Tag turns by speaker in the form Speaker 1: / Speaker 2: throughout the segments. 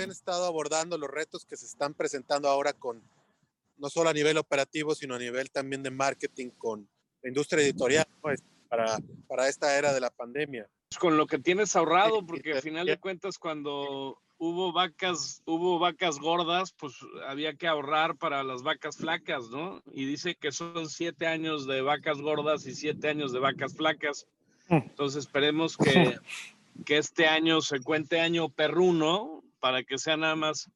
Speaker 1: habían estado abordando los retos que se están presentando ahora con, no solo a nivel operativo, sino a nivel también de marketing con la industria editorial pues, para, para esta era de la pandemia?
Speaker 2: Con lo que tienes ahorrado, porque al final de cuentas cuando hubo vacas, hubo vacas gordas, pues había que ahorrar para las vacas flacas, ¿no? Y dice que son siete años de vacas gordas y siete años de vacas flacas. Mm. Entonces esperemos que, que este año se cuente año perruno para que sea nada más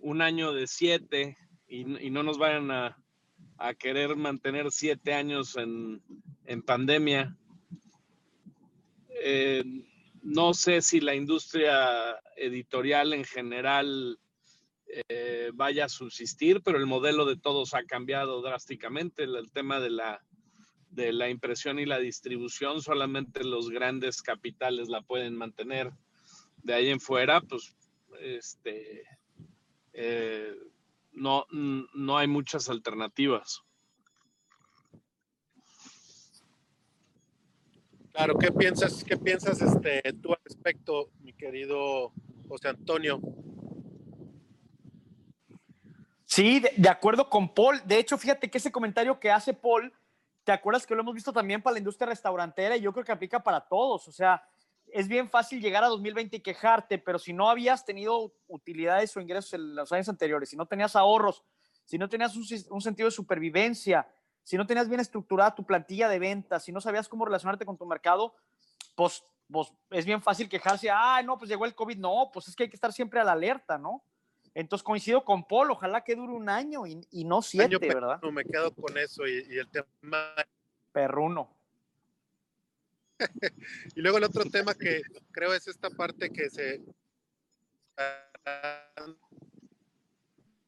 Speaker 2: un año de siete y, no nos vayan a, querer mantener siete años en, en pandemia. Eh, no sé si la industria editorial en general eh, vaya a subsistir, pero el modelo de todos ha cambiado drásticamente. El, tema de la, de la impresión y la distribución, solamente los grandes capitales la pueden mantener. De ahí en fuera, pues, este, eh, no, no hay muchas alternativas.
Speaker 1: Claro, ¿qué piensas, qué piensas este, tú al respecto, mi querido José Antonio?
Speaker 3: Sí, de, acuerdo con Paul. De hecho, fíjate que ese comentario que hace Paul, ¿te acuerdas que lo hemos visto también para la industria restaurantera? Y yo creo que aplica para todos. O sea, es bien fácil llegar a 2020 y quejarte, pero si no habías tenido utilidades o ingresos en los años anteriores, si no tenías ahorros, si no tenías un sentido de supervivencia, si no tenías bien estructurada tu plantilla de ventas, si no sabías cómo relacionarte con tu mercado, pues, pues es bien fácil quejarse, ah, no, pues llegó el COVID. No, pues es que hay que estar siempre a la alerta, ¿no? Entonces coincido con Paul, ojalá que dure un año y, y no siete, año ¿verdad?
Speaker 1: No, me quedo con eso y, y el tema...
Speaker 3: Perruno.
Speaker 1: y luego el otro tema que creo es esta parte que se...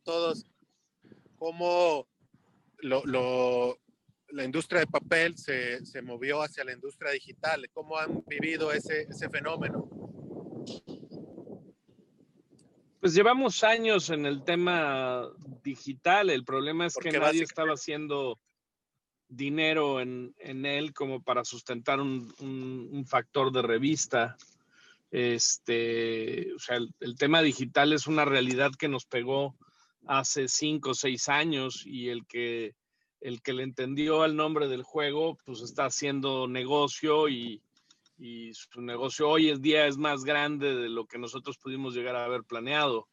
Speaker 1: Todos, cómo lo, la industria de papel se, se, movió hacia la industria digital. ¿Cómo han vivido ese, ese fenómeno?
Speaker 2: Pues llevamos años en el tema digital. El problema es que nadie estaba haciendo dinero en, en, él como para sustentar un, un, factor de revista. Este, o sea, el, el, tema digital es una realidad que nos pegó hace cinco o seis años y el que, el que le entendió al nombre del juego, pues está haciendo negocio y, y su negocio hoy en día es más grande de lo que nosotros pudimos llegar a haber planeado.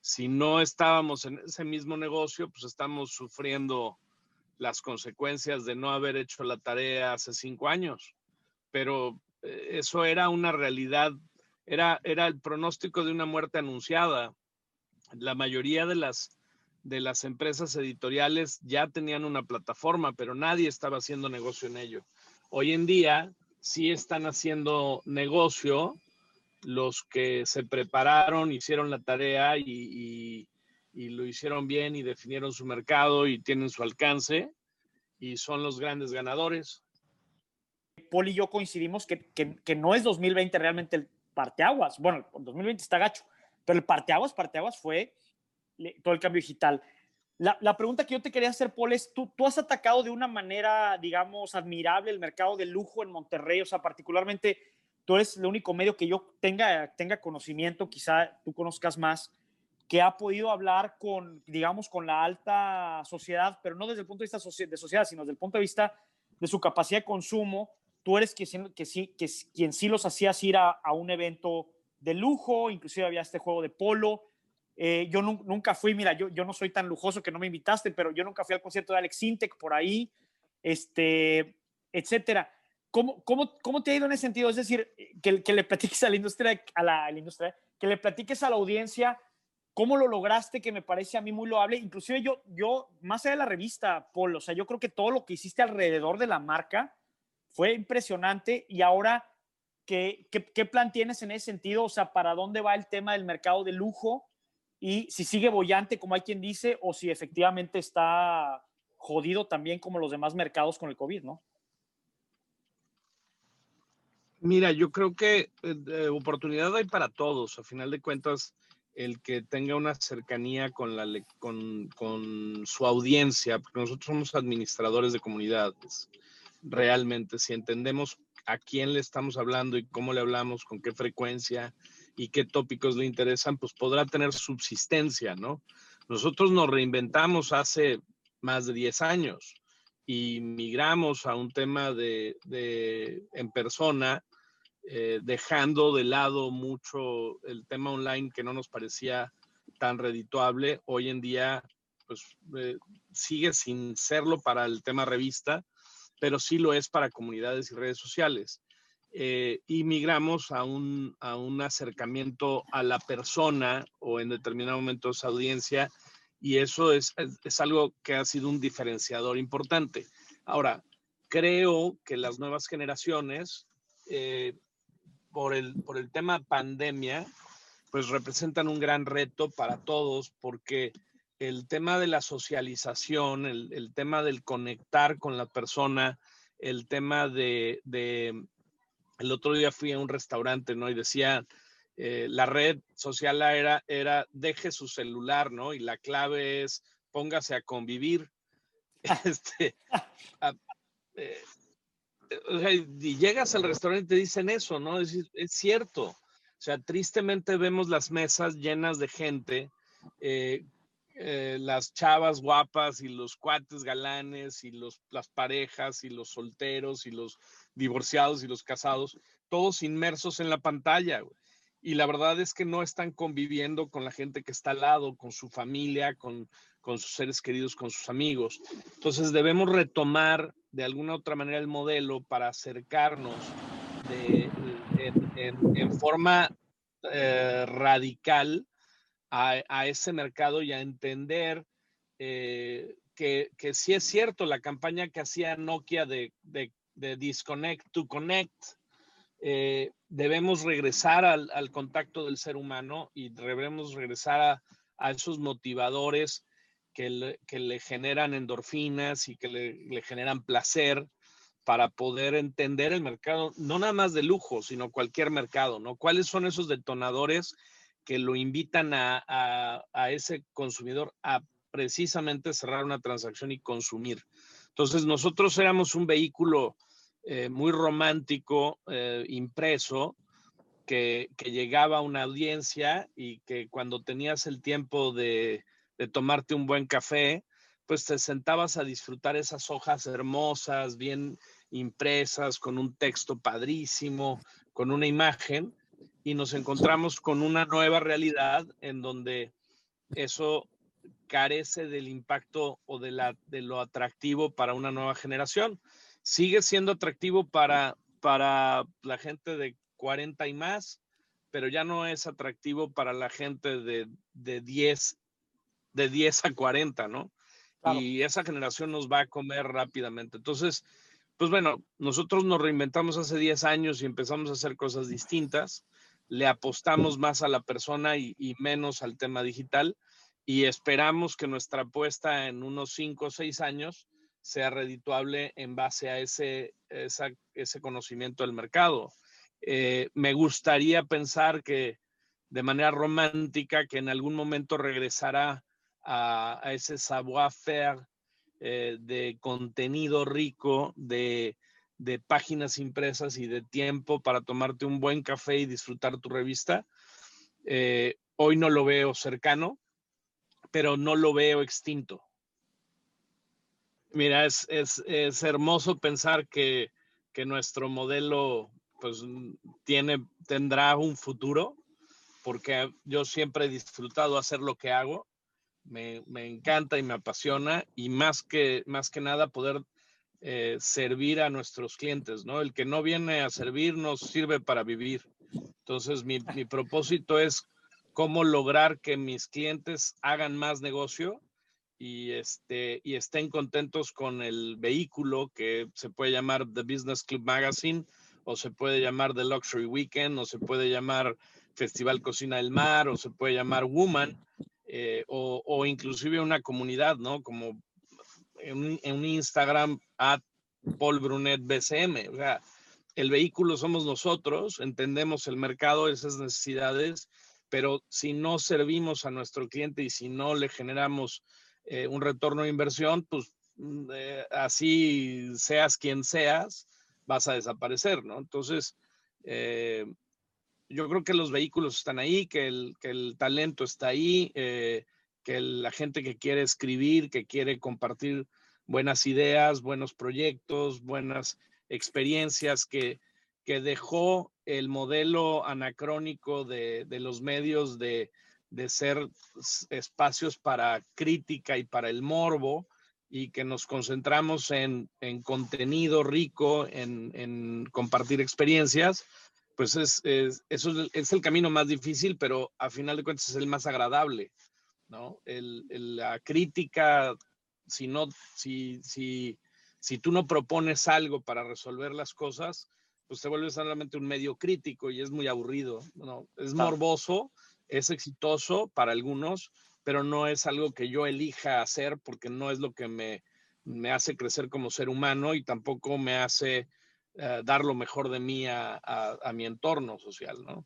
Speaker 2: Si no estábamos en ese mismo negocio, pues estamos sufriendo las consecuencias de no haber hecho la tarea hace cinco años. Pero eh, eso era una realidad, era, era el pronóstico de una muerte anunciada. La mayoría de las de las empresas editoriales ya tenían una plataforma, pero nadie estaba haciendo negocio en ello. Hoy en día sí están haciendo negocio los que se prepararon, hicieron la tarea y, lo hicieron bien y definieron su mercado y tienen su alcance y son los grandes ganadores.
Speaker 3: Paul y yo coincidimos que, que, no es 2020 realmente el parteaguas. Bueno, 2020 está gacho, pero el parteaguas, parteaguas fue todo el cambio digital. La, la, pregunta que yo te quería hacer, Paul, es, ¿tú, tú has atacado de una manera, digamos, admirable el mercado de lujo en Monterrey, o sea, particularmente tú eres el único medio que yo tenga, tenga conocimiento, quizá tú conozcas más, que ha podido hablar con, digamos, con la alta sociedad, pero no desde el punto de vista de sociedad, sino desde el punto de vista de su capacidad de consumo. Tú eres quien, que sí, que, quien sí los hacías ir a, a un evento de lujo, inclusive había este juego de polo. Eh, yo nunca fui, mira, yo, yo no soy tan lujoso que no me invitaste, pero yo nunca fui al concierto de Alex Sintek por ahí, este, etcétera. ¿Cómo, cómo, cómo te ha ido en ese sentido? Es decir, que, que le platiques a la industria, a la, industria, que le platiques a la audiencia cómo lo lograste, que me parece a mí muy loable. Inclusive yo, yo más allá de la revista, Paul, o sea, yo creo que todo lo que hiciste alrededor de la marca fue impresionante y ahora, ¿qué, qué, qué plan tienes en ese sentido? O sea, ¿para dónde va el tema del mercado de lujo? y si sigue bollante, como hay quien dice, o si efectivamente está jodido también como los demás mercados con el COVID, ¿no?
Speaker 2: Mira, yo creo que eh, oportunidad hay para todos. A final de cuentas, el que tenga una cercanía con, la, con, con su audiencia, porque nosotros somos administradores de comunidades, realmente, si entendemos a quién le estamos hablando y cómo le hablamos, con qué frecuencia y qué tópicos le interesan, pues podrá tener subsistencia, ¿no? Nosotros nos reinventamos hace más de 10 años y migramos a un tema de, en persona, eh, dejando de lado mucho el tema online que no nos parecía tan redituable. Hoy en día, pues eh, sigue sin serlo para el tema revista, pero sí lo es para comunidades y redes sociales. Eh, y migramos a un, a un acercamiento a la persona o en determinado momento esa audiencia y eso es, es, algo que ha sido un diferenciador importante. Ahora, creo que las nuevas generaciones, eh, por, el, por el tema pandemia, pues representan un gran reto para todos porque el tema de la socialización, el, el tema del conectar con la persona, el tema de, de, el otro día fui a un restaurante, ¿no? Y decía, eh, la red social era, era deje su celular, ¿no? Y la clave es póngase a convivir. este, eh, y llegas al restaurante y te dicen eso, ¿no? Es, cierto. O sea, tristemente vemos las mesas llenas de gente, eh, las chavas guapas y los cuates galanes y los, las parejas y los solteros y los divorciados y los casados, todos inmersos en la pantalla. Y la verdad es que no están conviviendo con la gente que está al lado, con su familia, con, con sus seres queridos, con sus amigos. Entonces debemos retomar de alguna otra manera el modelo para acercarnos en, forma eh, radical a, a, ese mercado y a entender eh, que, que sí es cierto la campaña que hacía Nokia de, de, Disconnect to Connect, eh, debemos regresar al, contacto del ser humano y debemos regresar a, esos motivadores que le, generan endorfinas y que le, generan placer para poder entender el mercado, no nada más de lujo, sino cualquier mercado, ¿no? ¿Cuáles son esos detonadores que lo invitan a, a ese consumidor a precisamente cerrar una transacción y consumir? Entonces, nosotros éramos un vehículo eh, muy romántico, eh, impreso, que, llegaba a una audiencia y que cuando tenías el tiempo de, tomarte un buen café, pues te sentabas a disfrutar esas hojas hermosas, bien impresas, con un texto padrísimo, con una imagen, y nos encontramos con una nueva realidad en donde eso carece del impacto o de, la, de lo atractivo para una nueva generación. Sigue siendo atractivo para, para la gente de 40 y más, pero ya no es atractivo para la gente de, de 10, de 10 a 40, ¿no? Y esa generación nos va a comer rápidamente. Entonces, pues bueno, nosotros nos reinventamos hace 10 años y empezamos a hacer cosas distintas. Le apostamos más a la persona y, y menos al tema digital y esperamos que nuestra apuesta en unos 5 o 6 años sea redituable en base a ese, ese conocimiento del mercado. Eh, me gustaría pensar que de manera romántica, que en algún momento regresará a, ese savoir-faire eh, de contenido rico, de, páginas impresas y de tiempo para tomarte un buen café y disfrutar tu revista. Eh, hoy no lo veo cercano, pero no lo veo extinto. Mira, es, es, hermoso pensar que, nuestro modelo pues tiene, tendrá un futuro, porque yo siempre he disfrutado hacer lo que hago, me, encanta y me apasiona, y más que, más que nada poder eh, servir a nuestros clientes, ¿no? El que no viene a servir nos sirve para vivir. Entonces, mi, mi propósito es cómo lograr que mis clientes hagan más negocio y, este, y estén contentos con el vehículo que se puede llamar The Business Club Magazine o se puede llamar The Luxury Weekend o se puede llamar Festival Cocina del Mar o se puede llamar Woman eh, o, o, inclusive una comunidad, ¿no? Como en, un Instagram a Paul Brunet BCM. O sea, el vehículo somos nosotros, entendemos el mercado, esas necesidades, pero si no servimos a nuestro cliente y si no le generamos eh, un retorno de inversión, pues mm, eh, así seas quien seas, vas a desaparecer, ¿no? Entonces, eh, yo creo que los vehículos están ahí, que el, que el talento está ahí, eh, que la gente que quiere escribir, que quiere compartir buenas ideas, buenos proyectos, buenas experiencias, que, que dejó el modelo anacrónico de, de los medios de, de, ser espacios para crítica y para el morbo y que nos concentramos en, en contenido rico, en, en, compartir experiencias, pues es, es, eso es el camino más difícil, pero a final de cuentas es el más agradable. ¿no? El, el, la crítica, si, no, si, si, si tú no propones algo para resolver las cosas, pues te vuelves solamente un medio crítico y es muy aburrido, ¿no? Es morboso, es exitoso para algunos, pero no es algo que yo elija hacer porque no es lo que me, me hace crecer como ser humano y tampoco me hace uh, dar lo mejor de mí a, a, a mi entorno social, ¿no?